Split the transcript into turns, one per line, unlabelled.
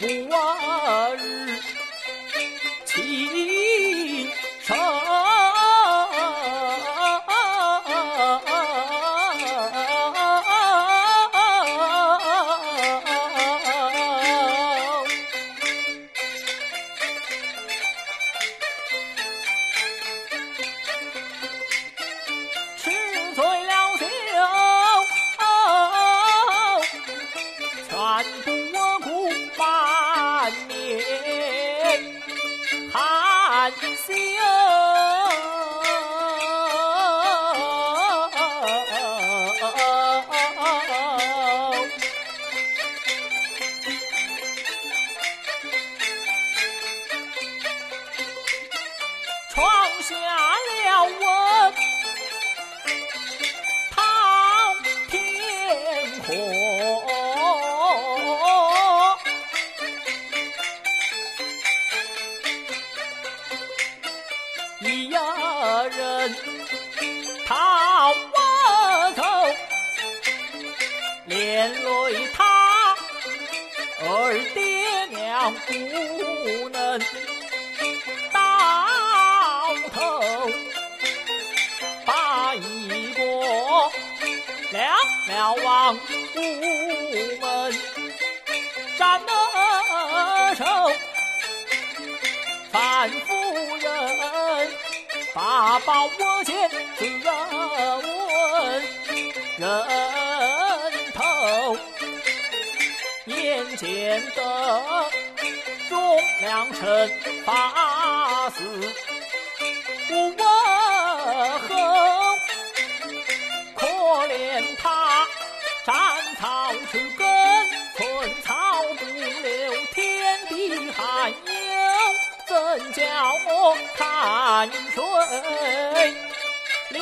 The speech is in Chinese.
不忘闯下了我滔天火，一人逃我走，连累他二爹娘不能了王屋门斩了手。范夫人把宝我见自问人头，眼见得忠良臣发死斩草除根寸草不留天地寒有怎叫我看水？流